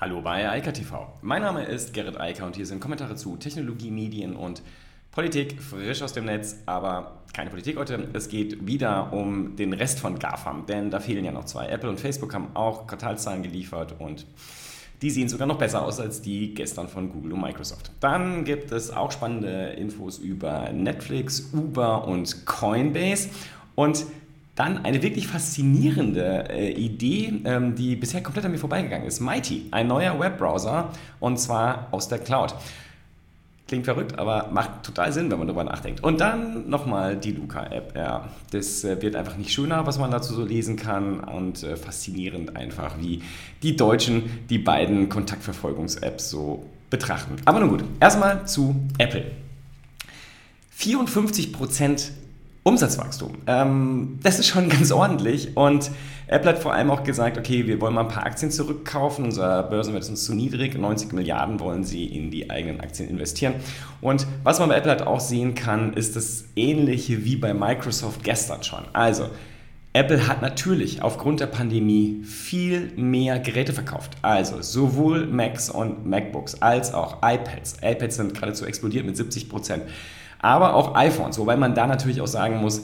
Hallo bei Eika TV. Mein Name ist Gerrit Eiker und hier sind Kommentare zu Technologie, Medien und Politik frisch aus dem Netz, aber keine Politik heute. Es geht wieder um den Rest von GAFAM, denn da fehlen ja noch zwei. Apple und Facebook haben auch Quartalszahlen geliefert und die sehen sogar noch besser aus als die gestern von Google und Microsoft. Dann gibt es auch spannende Infos über Netflix, Uber und Coinbase und dann eine wirklich faszinierende äh, Idee, ähm, die bisher komplett an mir vorbeigegangen ist. Mighty, ein neuer Webbrowser und zwar aus der Cloud. Klingt verrückt, aber macht total Sinn, wenn man darüber nachdenkt. Und dann nochmal die Luca-App. Ja, das äh, wird einfach nicht schöner, was man dazu so lesen kann und äh, faszinierend einfach, wie die Deutschen die beiden Kontaktverfolgungs-Apps so betrachten. Aber nun gut, erstmal zu Apple. 54 Prozent Umsatzwachstum. Ähm, das ist schon ganz ordentlich und Apple hat vor allem auch gesagt, okay, wir wollen mal ein paar Aktien zurückkaufen, unser Börsenwert ist uns zu niedrig, 90 Milliarden wollen sie in die eigenen Aktien investieren. Und was man bei Apple halt auch sehen kann, ist das ähnliche wie bei Microsoft gestern schon. Also, Apple hat natürlich aufgrund der Pandemie viel mehr Geräte verkauft. Also sowohl Macs und MacBooks als auch iPads. iPads sind geradezu explodiert mit 70 Prozent aber auch iPhones, wobei man da natürlich auch sagen muss,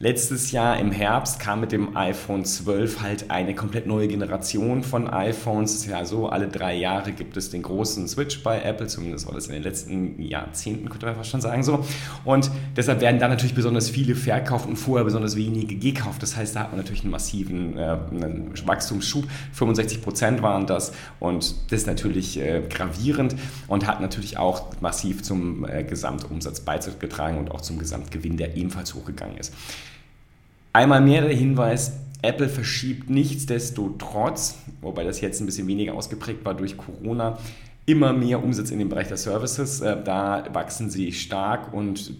Letztes Jahr im Herbst kam mit dem iPhone 12 halt eine komplett neue Generation von iPhones. Es ist ja so, alle drei Jahre gibt es den großen Switch bei Apple, zumindest war das in den letzten Jahrzehnten, könnte man fast schon sagen so. Und deshalb werden da natürlich besonders viele verkauft und vorher besonders wenige gekauft. Das heißt, da hat man natürlich einen massiven äh, einen Wachstumsschub. 65 Prozent waren das und das ist natürlich äh, gravierend und hat natürlich auch massiv zum äh, Gesamtumsatz beigetragen und auch zum Gesamtgewinn, der ebenfalls hochgegangen ist. Einmal mehr der Hinweis, Apple verschiebt nichtsdestotrotz, wobei das jetzt ein bisschen weniger ausgeprägt war durch Corona, immer mehr Umsatz in den Bereich der Services. Äh, da wachsen sie stark und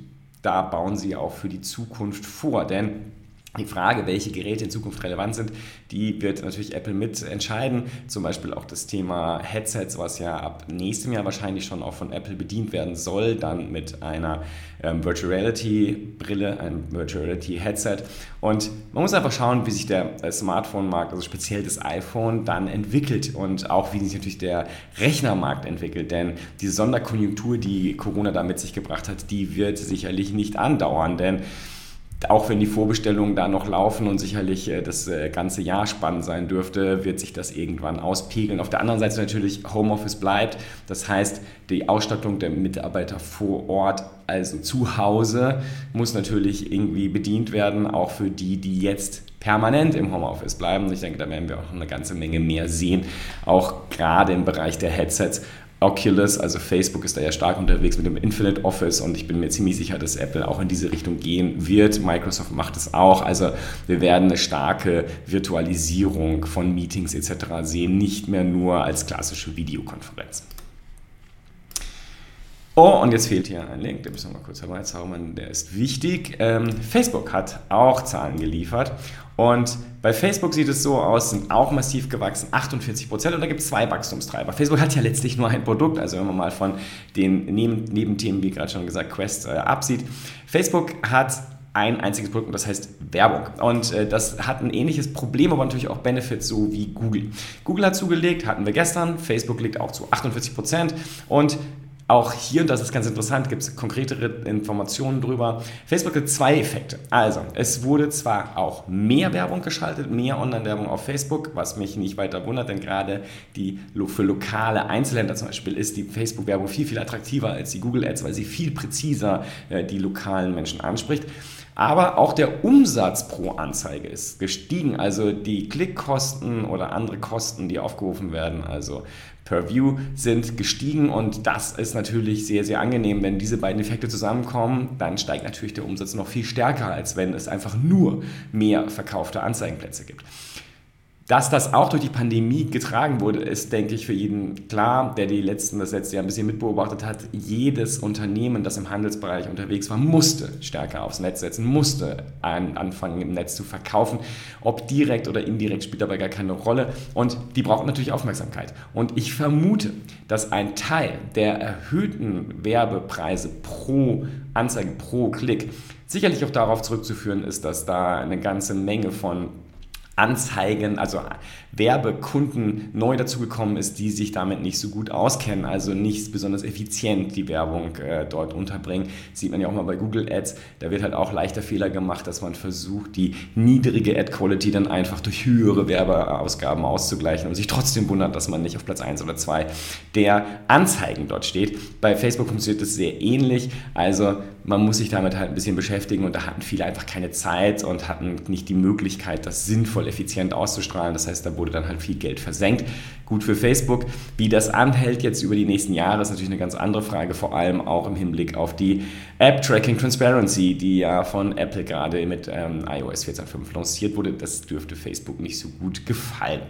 da bauen sie auch für die Zukunft vor. Denn die Frage, welche Geräte in Zukunft relevant sind, die wird natürlich Apple mit entscheiden. Zum Beispiel auch das Thema Headsets, was ja ab nächstem Jahr wahrscheinlich schon auch von Apple bedient werden soll, dann mit einer ähm, Virtual Reality Brille, einem Virtual Reality Headset. Und man muss einfach schauen, wie sich der Smartphone-Markt, also speziell das iPhone, dann entwickelt und auch wie sich natürlich der Rechnermarkt entwickelt. Denn diese Sonderkonjunktur, die Corona da mit sich gebracht hat, die wird sicherlich nicht andauern, denn auch wenn die Vorbestellungen da noch laufen und sicherlich äh, das äh, ganze Jahr spannend sein dürfte, wird sich das irgendwann auspegeln. Auf der anderen Seite natürlich Homeoffice bleibt. Das heißt, die Ausstattung der Mitarbeiter vor Ort, also zu Hause, muss natürlich irgendwie bedient werden, auch für die, die jetzt permanent im Homeoffice bleiben. Ich denke, da werden wir auch eine ganze Menge mehr sehen, auch gerade im Bereich der Headsets, Oculus, also Facebook ist da ja stark unterwegs mit dem Infinite Office und ich bin mir ziemlich sicher, dass Apple auch in diese Richtung gehen wird. Microsoft macht es auch. Also wir werden eine starke Virtualisierung von Meetings etc. sehen, nicht mehr nur als klassische Videokonferenz. Oh, und jetzt fehlt hier ein Link, den müssen wir mal kurz herbeizaubern, der ist wichtig. Ähm, Facebook hat auch Zahlen geliefert und bei Facebook sieht es so aus, sind auch massiv gewachsen, 48 Prozent und da gibt es zwei Wachstumstreiber. Facebook hat ja letztlich nur ein Produkt, also wenn man mal von den Nebenthemen, wie gerade schon gesagt, Quest äh, absieht. Facebook hat ein einziges Produkt und das heißt Werbung. Und äh, das hat ein ähnliches Problem, aber natürlich auch Benefits, so wie Google. Google hat zugelegt, hatten wir gestern, Facebook liegt auch zu 48 Prozent und auch hier, und das ist ganz interessant, gibt es konkretere Informationen darüber. Facebook hat zwei Effekte. Also, es wurde zwar auch mehr Werbung geschaltet, mehr Online-Werbung auf Facebook, was mich nicht weiter wundert, denn gerade die für lokale Einzelhändler zum Beispiel ist die Facebook-Werbung viel, viel attraktiver als die Google-Ads, weil sie viel präziser äh, die lokalen Menschen anspricht. Aber auch der Umsatz pro Anzeige ist gestiegen. Also die Klickkosten oder andere Kosten, die aufgerufen werden, also per View, sind gestiegen. Und das ist natürlich sehr, sehr angenehm. Wenn diese beiden Effekte zusammenkommen, dann steigt natürlich der Umsatz noch viel stärker, als wenn es einfach nur mehr verkaufte Anzeigenplätze gibt. Dass das auch durch die Pandemie getragen wurde, ist, denke ich, für jeden klar, der die letzten, das letzte Jahr ein bisschen mitbeobachtet hat. Jedes Unternehmen, das im Handelsbereich unterwegs war, musste stärker aufs Netz setzen, musste anfangen im Netz zu verkaufen. Ob direkt oder indirekt spielt dabei gar keine Rolle. Und die brauchen natürlich Aufmerksamkeit. Und ich vermute, dass ein Teil der erhöhten Werbepreise pro Anzeige, pro Klick sicherlich auch darauf zurückzuführen ist, dass da eine ganze Menge von Anzeigen, also Werbekunden neu dazugekommen ist, die sich damit nicht so gut auskennen, also nicht besonders effizient die Werbung äh, dort unterbringen. sieht man ja auch mal bei Google Ads, da wird halt auch leichter Fehler gemacht, dass man versucht, die niedrige Ad-Quality dann einfach durch höhere Werbeausgaben auszugleichen und sich trotzdem wundert, dass man nicht auf Platz 1 oder 2 der Anzeigen dort steht. Bei Facebook funktioniert das sehr ähnlich, also man muss sich damit halt ein bisschen beschäftigen und da hatten viele einfach keine Zeit und hatten nicht die Möglichkeit, das sinnvoll effizient auszustrahlen. Das heißt, da wurde dann halt viel Geld versenkt. Gut für Facebook. Wie das anhält jetzt über die nächsten Jahre, ist natürlich eine ganz andere Frage, vor allem auch im Hinblick auf die App Tracking Transparency, die ja von Apple gerade mit ähm, iOS 14.5 lanciert wurde. Das dürfte Facebook nicht so gut gefallen.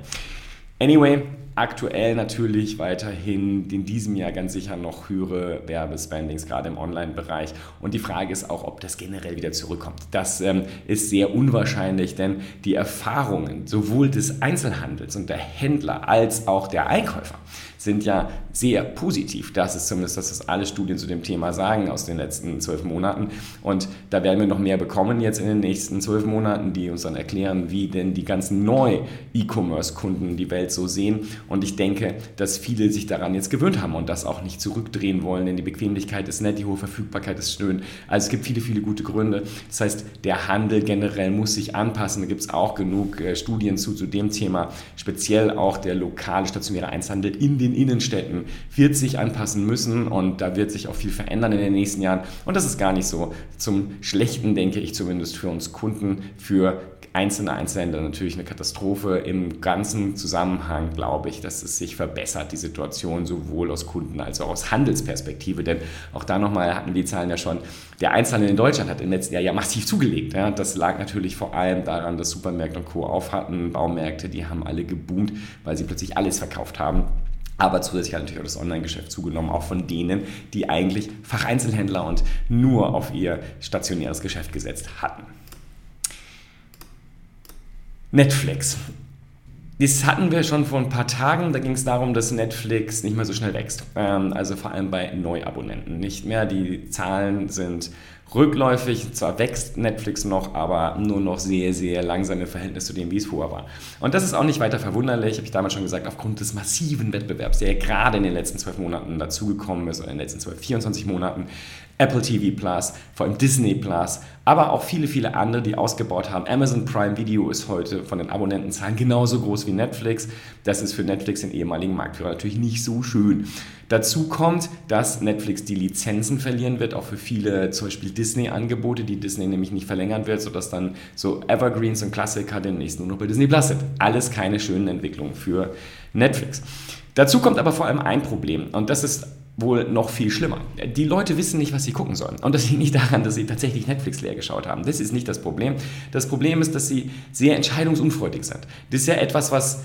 Anyway, aktuell natürlich weiterhin in diesem Jahr ganz sicher noch höhere Werbespendings, gerade im Online-Bereich. Und die Frage ist auch, ob das generell wieder zurückkommt. Das ähm, ist sehr unwahrscheinlich, denn die Erfahrungen sowohl des Einzelhandels und der Händler als auch der Einkäufer sind ja sehr positiv. Das ist zumindest das, was alle Studien zu dem Thema sagen aus den letzten zwölf Monaten. Und da werden wir noch mehr bekommen jetzt in den nächsten zwölf Monaten, die uns dann erklären, wie denn die ganzen Neu-E-Commerce-Kunden die Welt so sehen. Und ich denke, dass viele sich daran jetzt gewöhnt haben und das auch nicht zurückdrehen wollen, denn die Bequemlichkeit ist nett, die hohe Verfügbarkeit ist schön. Also es gibt viele, viele gute Gründe. Das heißt, der Handel generell muss sich anpassen. Da gibt es auch genug äh, Studien zu, zu dem Thema, speziell auch der lokale stationäre Einzelhandel in den Innenstädten wird sich anpassen müssen und da wird sich auch viel verändern in den nächsten Jahren. Und das ist gar nicht so zum Schlechten, denke ich zumindest für uns Kunden, für einzelne Einzelhändler natürlich eine Katastrophe. Im ganzen Zusammenhang glaube ich, dass es sich verbessert, die Situation sowohl aus Kunden- als auch aus Handelsperspektive. Denn auch da nochmal hatten wir die Zahlen ja schon, der Einzelhandel in Deutschland hat im letzten Jahr ja massiv zugelegt. Ja. Das lag natürlich vor allem daran, dass Supermärkte und Co. auf hatten. Baumärkte, die haben alle geboomt, weil sie plötzlich alles verkauft haben. Aber zusätzlich hat natürlich auch das Online-Geschäft zugenommen, auch von denen, die eigentlich Facheinzelhändler und nur auf ihr stationäres Geschäft gesetzt hatten. Netflix. Das hatten wir schon vor ein paar Tagen. Da ging es darum, dass Netflix nicht mehr so schnell wächst. Ähm, also vor allem bei Neuabonnenten nicht mehr. Die Zahlen sind rückläufig. Zwar wächst Netflix noch, aber nur noch sehr, sehr langsam im Verhältnis zu dem, wie es vorher war. Und das ist auch nicht weiter verwunderlich, habe ich damals schon gesagt, aufgrund des massiven Wettbewerbs, der gerade in den letzten zwölf Monaten dazugekommen ist, oder in den letzten zwölf, 24 Monaten. Apple TV Plus, vor allem Disney Plus, aber auch viele, viele andere, die ausgebaut haben. Amazon Prime Video ist heute von den Abonnentenzahlen genauso groß wie Netflix. Das ist für Netflix, den ehemaligen Marktführer, natürlich nicht so schön. Dazu kommt, dass Netflix die Lizenzen verlieren wird, auch für viele zum Beispiel Disney-Angebote, die Disney nämlich nicht verlängern wird, sodass dann so Evergreens und Klassiker demnächst nur noch bei Disney Plus sind. Alles keine schönen Entwicklungen für Netflix. Dazu kommt aber vor allem ein Problem und das ist wohl noch viel schlimmer. Die Leute wissen nicht, was sie gucken sollen. Und das liegt nicht daran, dass sie tatsächlich Netflix leer geschaut haben. Das ist nicht das Problem. Das Problem ist, dass sie sehr entscheidungsunfreudig sind. Das ist ja etwas, was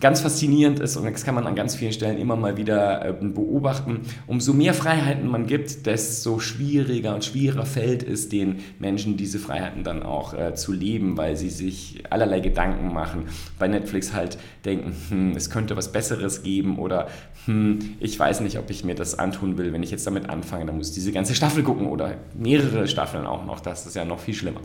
ganz faszinierend ist und das kann man an ganz vielen Stellen immer mal wieder äh, beobachten. Umso mehr Freiheiten man gibt, desto schwieriger und schwieriger fällt es den Menschen, diese Freiheiten dann auch äh, zu leben, weil sie sich allerlei Gedanken machen. Bei Netflix halt denken, hm, es könnte was Besseres geben oder hm, ich weiß nicht, ob ich mir das antun will, wenn ich jetzt damit anfange, dann muss ich diese ganze Staffel gucken oder mehrere Staffeln auch noch. Das ist ja noch viel schlimmer.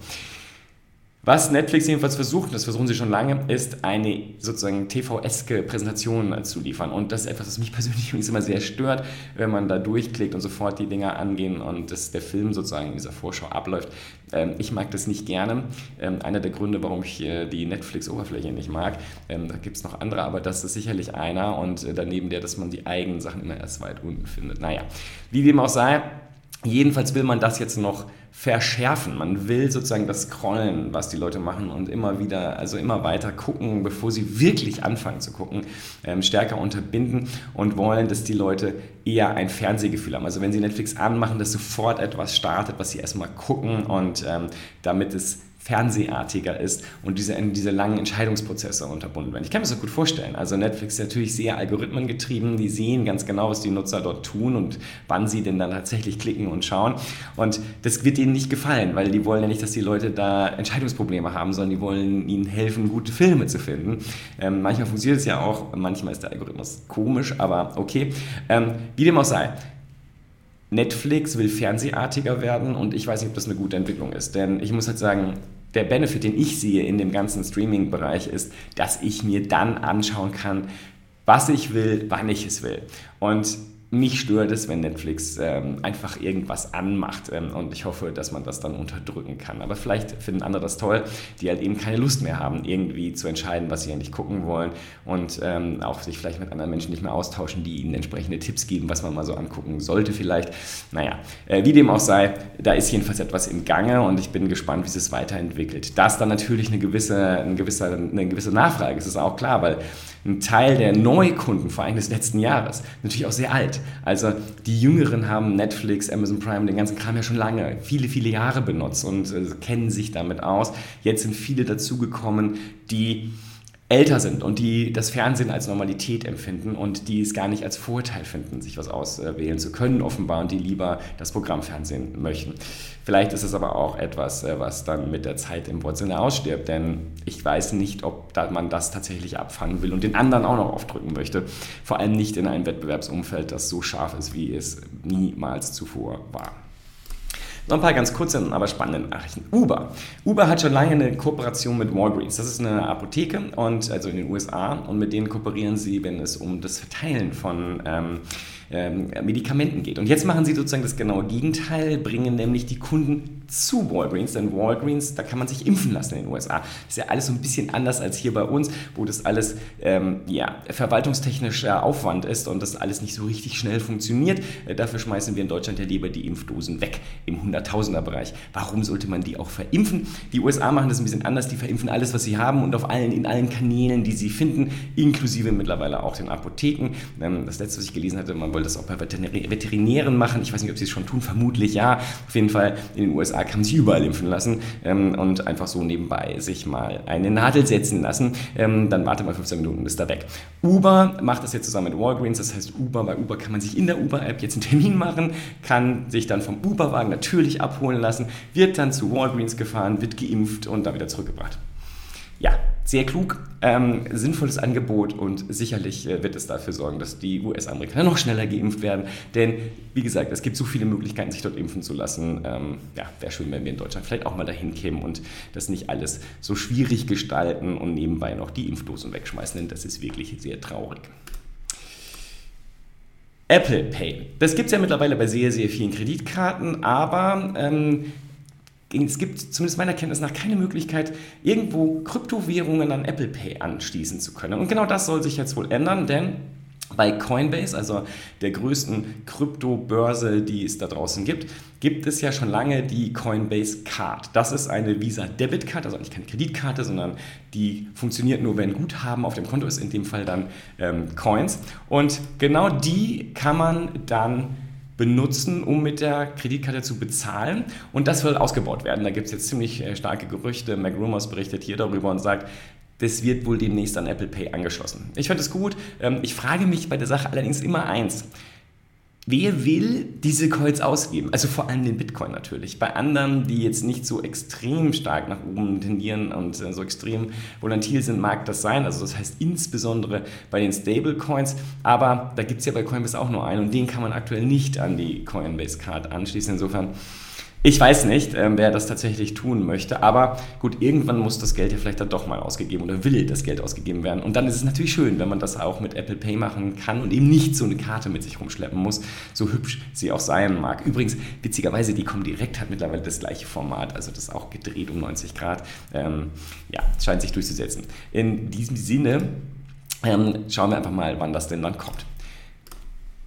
Was Netflix jedenfalls versucht, das versuchen sie schon lange, ist eine sozusagen TV-eske Präsentation zu liefern. Und das ist etwas, was mich persönlich immer sehr stört, wenn man da durchklickt und sofort die Dinger angehen und das, der Film sozusagen in dieser Vorschau abläuft. Ähm, ich mag das nicht gerne. Ähm, einer der Gründe, warum ich äh, die Netflix-Oberfläche nicht mag. Ähm, da gibt es noch andere, aber das ist sicherlich einer. Und äh, daneben der, dass man die eigenen Sachen immer erst weit unten findet. Naja, wie dem auch sei, jedenfalls will man das jetzt noch verschärfen. Man will sozusagen das Scrollen, was die Leute machen und immer wieder, also immer weiter gucken, bevor sie wirklich anfangen zu gucken, ähm, stärker unterbinden und wollen, dass die Leute eher ein Fernsehgefühl haben. Also wenn sie Netflix anmachen, dass sofort etwas startet, was sie erstmal gucken und ähm, damit es fernsehartiger ist und diese, diese langen Entscheidungsprozesse unterbunden werden. Ich kann mir das gut vorstellen. Also Netflix ist natürlich sehr algorithmengetrieben. Die sehen ganz genau, was die Nutzer dort tun und wann sie denn dann tatsächlich klicken und schauen. Und das wird ihnen nicht gefallen, weil die wollen ja nicht, dass die Leute da Entscheidungsprobleme haben, sondern die wollen ihnen helfen, gute Filme zu finden. Ähm, manchmal funktioniert es ja auch, manchmal ist der Algorithmus komisch, aber okay. Ähm, wie dem auch sei. Netflix will fernsehartiger werden und ich weiß nicht, ob das eine gute Entwicklung ist. Denn ich muss halt sagen, der Benefit, den ich sehe in dem ganzen Streaming-Bereich, ist, dass ich mir dann anschauen kann, was ich will, wann ich es will. Und mich stört es, wenn Netflix ähm, einfach irgendwas anmacht ähm, und ich hoffe, dass man das dann unterdrücken kann. Aber vielleicht finden andere das toll, die halt eben keine Lust mehr haben, irgendwie zu entscheiden, was sie eigentlich gucken wollen und ähm, auch sich vielleicht mit anderen Menschen nicht mehr austauschen, die ihnen entsprechende Tipps geben, was man mal so angucken sollte vielleicht. Naja, äh, wie dem auch sei, da ist jedenfalls etwas im Gange und ich bin gespannt, wie es sich weiterentwickelt. Da natürlich eine gewisse, eine gewisse, eine gewisse Nachfrage ist, ist auch klar, weil ein Teil der Neukunden, vor allem des letzten Jahres, natürlich auch sehr alt. Also die Jüngeren haben Netflix, Amazon Prime, den ganzen Kram ja schon lange, viele, viele Jahre benutzt und äh, kennen sich damit aus. Jetzt sind viele dazugekommen, die älter sind und die das Fernsehen als Normalität empfinden und die es gar nicht als Vorteil finden, sich was auswählen zu können, offenbar, und die lieber das Programmfernsehen möchten. Vielleicht ist es aber auch etwas, äh, was dann mit der Zeit im Wortsinne ausstirbt, denn ich weiß nicht, ob man das tatsächlich abfangen will und den anderen auch noch aufdrücken möchte. Vor allem nicht in einem Wettbewerbsumfeld, das so scharf ist, wie es niemals zuvor war. Noch ein paar ganz kurze, aber spannende Nachrichten. Uber. Uber hat schon lange eine Kooperation mit Walgreens. Das ist eine Apotheke und also in den USA und mit denen kooperieren sie, wenn es um das Verteilen von ähm, ähm, Medikamenten geht. Und jetzt machen sie sozusagen das genaue Gegenteil, bringen nämlich die Kunden zu Walgreens, denn Walgreens, da kann man sich impfen lassen in den USA. Ist ja alles so ein bisschen anders als hier bei uns, wo das alles ähm, ja, verwaltungstechnischer Aufwand ist und das alles nicht so richtig schnell funktioniert. Äh, dafür schmeißen wir in Deutschland ja lieber die Impfdosen weg im Hunderttausender-Bereich. Warum sollte man die auch verimpfen? Die USA machen das ein bisschen anders, die verimpfen alles, was sie haben und auf allen, in allen Kanälen, die sie finden, inklusive mittlerweile auch den Apotheken. Ähm, das letzte, was ich gelesen hatte, man wollte das auch bei Veterinären machen. Ich weiß nicht, ob sie es schon tun, vermutlich ja. Auf jeden Fall in den USA kann man sich überall impfen lassen ähm, und einfach so nebenbei sich mal eine Nadel setzen lassen. Ähm, dann warte mal 15 Minuten, ist da weg. Uber macht das jetzt zusammen mit Walgreens. Das heißt, Uber, bei Uber kann man sich in der Uber-App jetzt einen Termin machen, kann sich dann vom Uber-Wagen natürlich abholen lassen, wird dann zu Walgreens gefahren, wird geimpft und dann wieder zurückgebracht. Ja, sehr klug, ähm, sinnvolles Angebot und sicherlich äh, wird es dafür sorgen, dass die US-Amerikaner noch schneller geimpft werden. Denn, wie gesagt, es gibt so viele Möglichkeiten, sich dort impfen zu lassen. Ähm, ja, wäre schön, wenn wir in Deutschland vielleicht auch mal dahin kämen und das nicht alles so schwierig gestalten und nebenbei noch die Impfdosen wegschmeißen, denn das ist wirklich sehr traurig. Apple Pay. Das gibt es ja mittlerweile bei sehr, sehr vielen Kreditkarten, aber ähm, es gibt zumindest meiner Kenntnis nach keine Möglichkeit, irgendwo Kryptowährungen an Apple Pay anschließen zu können. Und genau das soll sich jetzt wohl ändern, denn bei Coinbase, also der größten Kryptobörse, die es da draußen gibt, gibt es ja schon lange die Coinbase Card. Das ist eine Visa Debit Card, also nicht keine Kreditkarte, sondern die funktioniert nur, wenn Guthaben auf dem Konto ist, in dem Fall dann ähm, Coins. Und genau die kann man dann benutzen, um mit der Kreditkarte zu bezahlen. Und das soll ausgebaut werden. Da gibt es jetzt ziemlich äh, starke Gerüchte. McRumors berichtet hier darüber und sagt, das wird wohl demnächst an Apple Pay angeschlossen. Ich finde es gut. Ähm, ich frage mich bei der Sache allerdings immer eins. Wer will diese Coins ausgeben? Also vor allem den Bitcoin natürlich. Bei anderen, die jetzt nicht so extrem stark nach oben tendieren und äh, so extrem volatil sind, mag das sein. Also das heißt insbesondere bei den Stablecoins. Aber da gibt es ja bei Coinbase auch nur einen und den kann man aktuell nicht an die Coinbase Card anschließen. Insofern ich weiß nicht, ähm, wer das tatsächlich tun möchte, aber gut, irgendwann muss das Geld ja vielleicht dann doch mal ausgegeben oder will das Geld ausgegeben werden. Und dann ist es natürlich schön, wenn man das auch mit Apple Pay machen kann und eben nicht so eine Karte mit sich rumschleppen muss, so hübsch sie auch sein mag. Übrigens, witzigerweise, die Comdirect hat mittlerweile das gleiche Format, also das auch gedreht um 90 Grad. Ähm, ja, scheint sich durchzusetzen. In diesem Sinne ähm, schauen wir einfach mal, wann das denn dann kommt.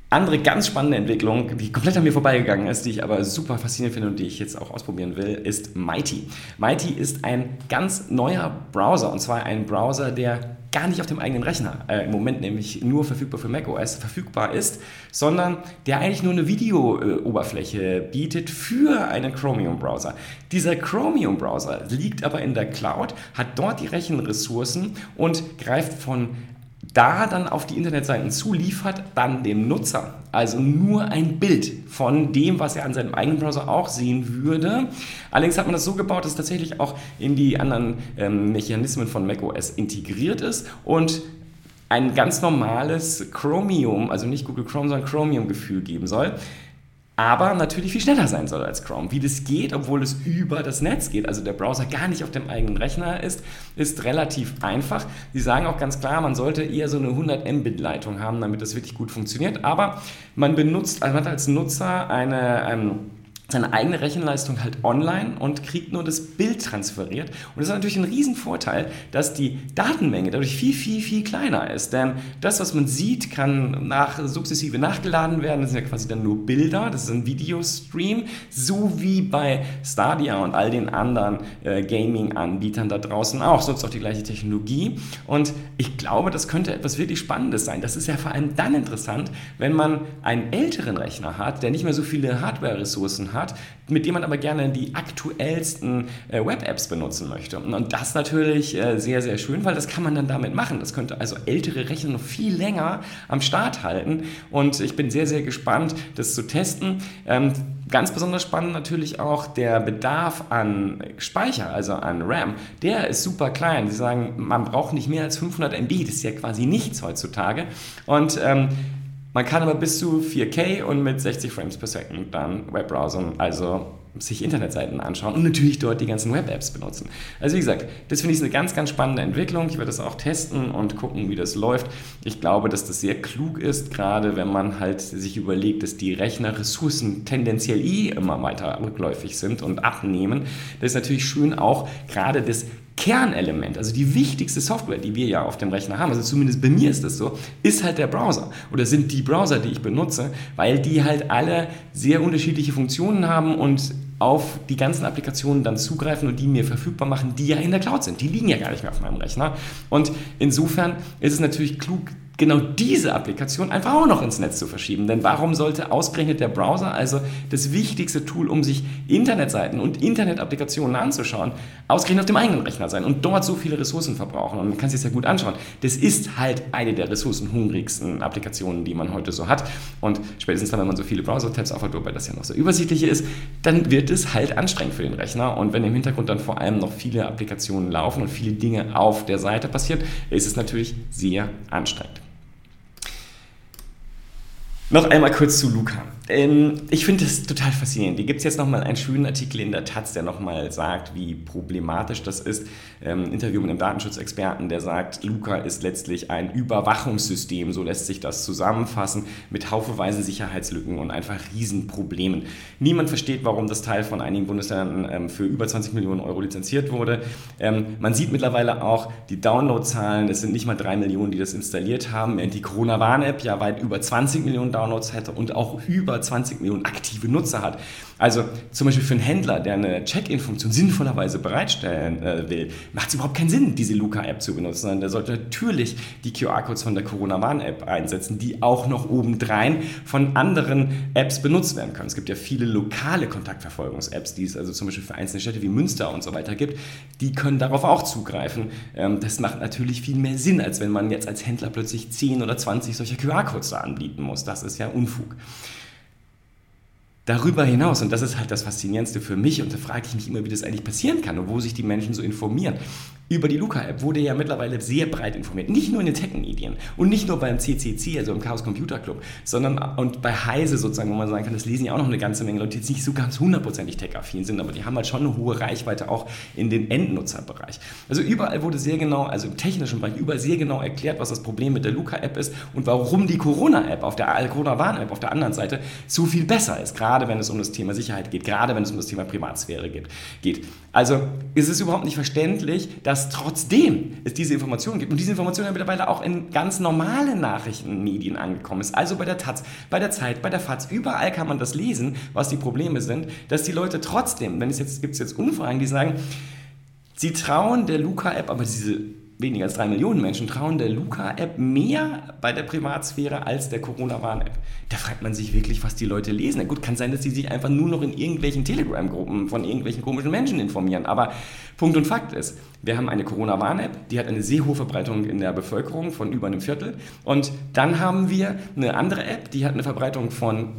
Andere ganz spannende Entwicklung, die komplett an mir vorbeigegangen ist, die ich aber super faszinierend finde und die ich jetzt auch ausprobieren will, ist Mighty. Mighty ist ein ganz neuer Browser und zwar ein Browser, der gar nicht auf dem eigenen Rechner äh, im Moment nämlich nur verfügbar für macOS verfügbar ist, sondern der eigentlich nur eine Video-Oberfläche bietet für einen Chromium-Browser. Dieser Chromium-Browser liegt aber in der Cloud, hat dort die Rechenressourcen und greift von da dann auf die Internetseiten zuliefert, dann dem Nutzer also nur ein Bild von dem, was er an seinem eigenen Browser auch sehen würde. Allerdings hat man das so gebaut, dass es tatsächlich auch in die anderen ähm, Mechanismen von macOS integriert ist und ein ganz normales Chromium, also nicht Google Chrome, sondern Chromium-Gefühl geben soll. Aber natürlich viel schneller sein soll als Chrome. Wie das geht, obwohl es über das Netz geht, also der Browser gar nicht auf dem eigenen Rechner ist, ist relativ einfach. Sie sagen auch ganz klar, man sollte eher so eine 100 Mbit-Leitung haben, damit das wirklich gut funktioniert. Aber man benutzt, also man hat als Nutzer eine ähm, seine eigene Rechenleistung halt online und kriegt nur das Bild transferiert. Und das ist natürlich ein Riesenvorteil, dass die Datenmenge dadurch viel, viel, viel kleiner ist. Denn das, was man sieht, kann nach, sukzessive nachgeladen werden. Das sind ja quasi dann nur Bilder, das ist ein Videostream, so wie bei Stadia und all den anderen äh, Gaming-Anbietern da draußen auch. So ist auch die gleiche Technologie. Und ich glaube, das könnte etwas wirklich Spannendes sein. Das ist ja vor allem dann interessant, wenn man einen älteren Rechner hat, der nicht mehr so viele Hardware-Ressourcen hat hat, mit dem man aber gerne die aktuellsten äh, Web-Apps benutzen möchte. Und das natürlich äh, sehr, sehr schön, weil das kann man dann damit machen. Das könnte also ältere Rechner noch viel länger am Start halten. Und ich bin sehr, sehr gespannt, das zu testen. Ähm, ganz besonders spannend natürlich auch der Bedarf an Speicher, also an RAM. Der ist super klein. Sie sagen, man braucht nicht mehr als 500 MB. Das ist ja quasi nichts heutzutage. Und ähm, man kann aber bis zu 4K und mit 60 Frames per Second dann Webbrowsern, also sich Internetseiten anschauen und natürlich dort die ganzen Web-Apps benutzen. Also wie gesagt, das finde ich eine ganz, ganz spannende Entwicklung. Ich werde das auch testen und gucken, wie das läuft. Ich glaube, dass das sehr klug ist, gerade wenn man halt sich überlegt, dass die Rechnerressourcen tendenziell eh immer weiter rückläufig sind und abnehmen. Das ist natürlich schön auch gerade das Kernelement, also die wichtigste Software, die wir ja auf dem Rechner haben, also zumindest bei mir ist das so, ist halt der Browser oder sind die Browser, die ich benutze, weil die halt alle sehr unterschiedliche Funktionen haben und auf die ganzen Applikationen dann zugreifen und die mir verfügbar machen, die ja in der Cloud sind. Die liegen ja gar nicht mehr auf meinem Rechner. Und insofern ist es natürlich klug, genau diese Applikation einfach auch noch ins Netz zu verschieben. Denn warum sollte ausgerechnet der Browser, also das wichtigste Tool, um sich Internetseiten und Internetapplikationen anzuschauen, ausgerechnet auf dem eigenen Rechner sein und dort so viele Ressourcen verbrauchen? Und man kann sich das ja gut anschauen. Das ist halt eine der ressourcenhungrigsten Applikationen, die man heute so hat. Und spätestens dann, wenn man so viele Browser-Tabs aufhat, wobei das ja noch so übersichtlich ist, dann wird es halt anstrengend für den Rechner. Und wenn im Hintergrund dann vor allem noch viele Applikationen laufen und viele Dinge auf der Seite passieren, ist es natürlich sehr anstrengend. Noch einmal kurz zu Luca. Ähm, ich finde das total faszinierend. Hier gibt es jetzt nochmal einen schönen Artikel in der Taz, der nochmal sagt, wie problematisch das ist. Ähm, Interview mit einem Datenschutzexperten, der sagt, Luca ist letztlich ein Überwachungssystem, so lässt sich das zusammenfassen, mit haufenweise Sicherheitslücken und einfach Riesenproblemen. Niemand versteht, warum das Teil von einigen Bundesländern ähm, für über 20 Millionen Euro lizenziert wurde. Man sieht mittlerweile auch die Downloadzahlen, es sind nicht mal drei Millionen, die das installiert haben, die Corona-Warn-App ja weit über 20 Millionen Downloads hätte und auch über 20 Millionen aktive Nutzer hat. Also zum Beispiel für einen Händler, der eine Check-in-Funktion sinnvollerweise bereitstellen äh, will, macht es überhaupt keinen Sinn, diese Luca-App zu benutzen, sondern der sollte natürlich die QR-Codes von der Corona-Warn-App einsetzen, die auch noch obendrein von anderen Apps benutzt werden können. Es gibt ja viele lokale Kontaktverfolgungs-Apps, die es also zum Beispiel für einzelne Städte wie Münster und so weiter gibt, die können darauf auch zugreifen. Ähm, das macht natürlich viel mehr Sinn, als wenn man jetzt als Händler plötzlich 10 oder 20 solcher QR-Codes da anbieten muss. Das ist ja Unfug. Darüber hinaus, und das ist halt das Faszinierendste für mich, und da frage ich mich immer, wie das eigentlich passieren kann und wo sich die Menschen so informieren. Über die Luca-App wurde ja mittlerweile sehr breit informiert. Nicht nur in den Tech-Medien und nicht nur beim CCC, also im Chaos Computer Club, sondern und bei Heise sozusagen, wo man sagen kann, das lesen ja auch noch eine ganze Menge Leute, die jetzt nicht so ganz hundertprozentig tech-affin sind, aber die haben halt schon eine hohe Reichweite auch in den Endnutzerbereich. Also überall wurde sehr genau, also im technischen Bereich, überall sehr genau erklärt, was das Problem mit der Luca-App ist und warum die Corona-App auf der Corona-Warn-App auf der anderen Seite so viel besser ist, gerade wenn es um das Thema Sicherheit geht, gerade wenn es um das Thema Privatsphäre geht. Also ist es überhaupt nicht verständlich, dass dass trotzdem es diese Informationen gibt. Und diese Informationen mittlerweile auch in ganz normalen Nachrichtenmedien angekommen ist, also bei der Taz, bei der Zeit, bei der FAZ, überall kann man das lesen, was die Probleme sind, dass die Leute trotzdem, wenn es jetzt gibt es jetzt Umfragen, die sagen, sie trauen der Luca-App, aber diese weniger als drei Millionen Menschen trauen der Luca-App mehr bei der Privatsphäre als der Corona-Warn-App. Da fragt man sich wirklich, was die Leute lesen. Na gut, kann sein, dass sie sich einfach nur noch in irgendwelchen Telegram-Gruppen von irgendwelchen komischen Menschen informieren. Aber Punkt und Fakt ist, wir haben eine Corona-Warn-App, die hat eine sehr hohe Verbreitung in der Bevölkerung von über einem Viertel. Und dann haben wir eine andere App, die hat eine Verbreitung von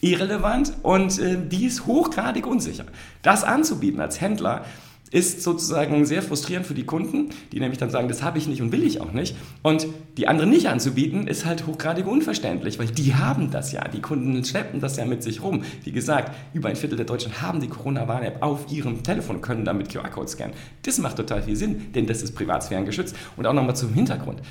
irrelevant und äh, die ist hochgradig unsicher. Das anzubieten als Händler, ist sozusagen sehr frustrierend für die Kunden, die nämlich dann sagen, das habe ich nicht und will ich auch nicht. Und die anderen nicht anzubieten, ist halt hochgradig unverständlich, weil die haben das ja. Die Kunden schleppen das ja mit sich rum. Wie gesagt, über ein Viertel der Deutschen haben die Corona-Warn-App auf ihrem Telefon, können damit QR-Code scannen. Das macht total viel Sinn, denn das ist privatsphärengeschützt. Und auch nochmal zum Hintergrund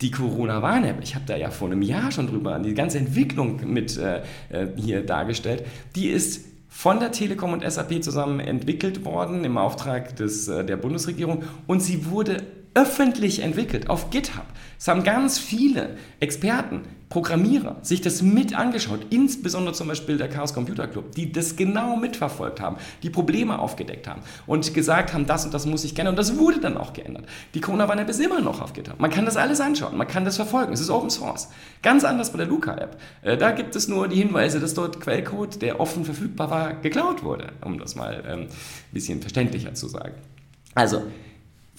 die Corona-Warn-App, ich habe da ja vor einem Jahr schon drüber die ganze Entwicklung mit äh, äh hier dargestellt, die ist von der Telekom und SAP zusammen entwickelt worden im Auftrag des, äh, der Bundesregierung. Und sie wurde öffentlich entwickelt auf GitHub. Es haben ganz viele Experten, Programmierer sich das mit angeschaut, insbesondere zum Beispiel der Chaos Computer Club, die das genau mitverfolgt haben, die Probleme aufgedeckt haben und gesagt haben, das und das muss ich kennen und das wurde dann auch geändert. Die Corona-Warn-App ist immer noch auf GitHub. Man kann das alles anschauen, man kann das verfolgen. Es ist Open Source. Ganz anders bei der Luca-App. Äh, da gibt es nur die Hinweise, dass dort Quellcode, der offen verfügbar war, geklaut wurde, um das mal ein ähm, bisschen verständlicher zu sagen. Also,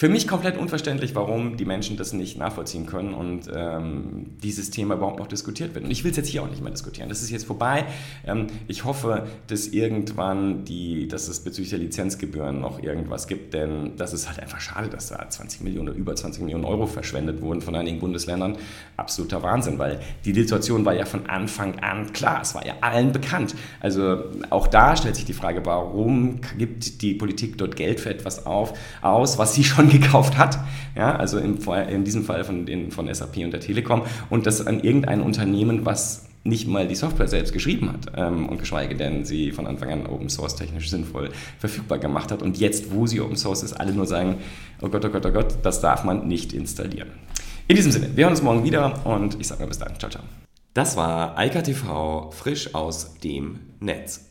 für mich komplett unverständlich, warum die Menschen das nicht nachvollziehen können und ähm, dieses Thema überhaupt noch diskutiert wird. Und ich will es jetzt hier auch nicht mehr diskutieren. Das ist jetzt vorbei. Ähm, ich hoffe, dass irgendwann die, dass es bezüglich der Lizenzgebühren noch irgendwas gibt, denn das ist halt einfach schade, dass da 20 Millionen oder über 20 Millionen Euro verschwendet wurden von einigen Bundesländern. Absoluter Wahnsinn, weil die Situation war ja von Anfang an klar. Es war ja allen bekannt. Also auch da stellt sich die Frage, warum gibt die Politik dort Geld für etwas auf, aus, was sie schon gekauft hat, ja, also in, in diesem Fall von, den, von SAP und der Telekom, und das an irgendein Unternehmen, was nicht mal die Software selbst geschrieben hat ähm, und geschweige denn sie von Anfang an Open Source technisch sinnvoll verfügbar gemacht hat und jetzt, wo sie Open Source ist, alle nur sagen, oh Gott, oh Gott, oh Gott, das darf man nicht installieren. In diesem Sinne, wir hören uns morgen wieder und ich sage mal bis dann. Ciao, ciao. Das war Eika TV frisch aus dem Netz.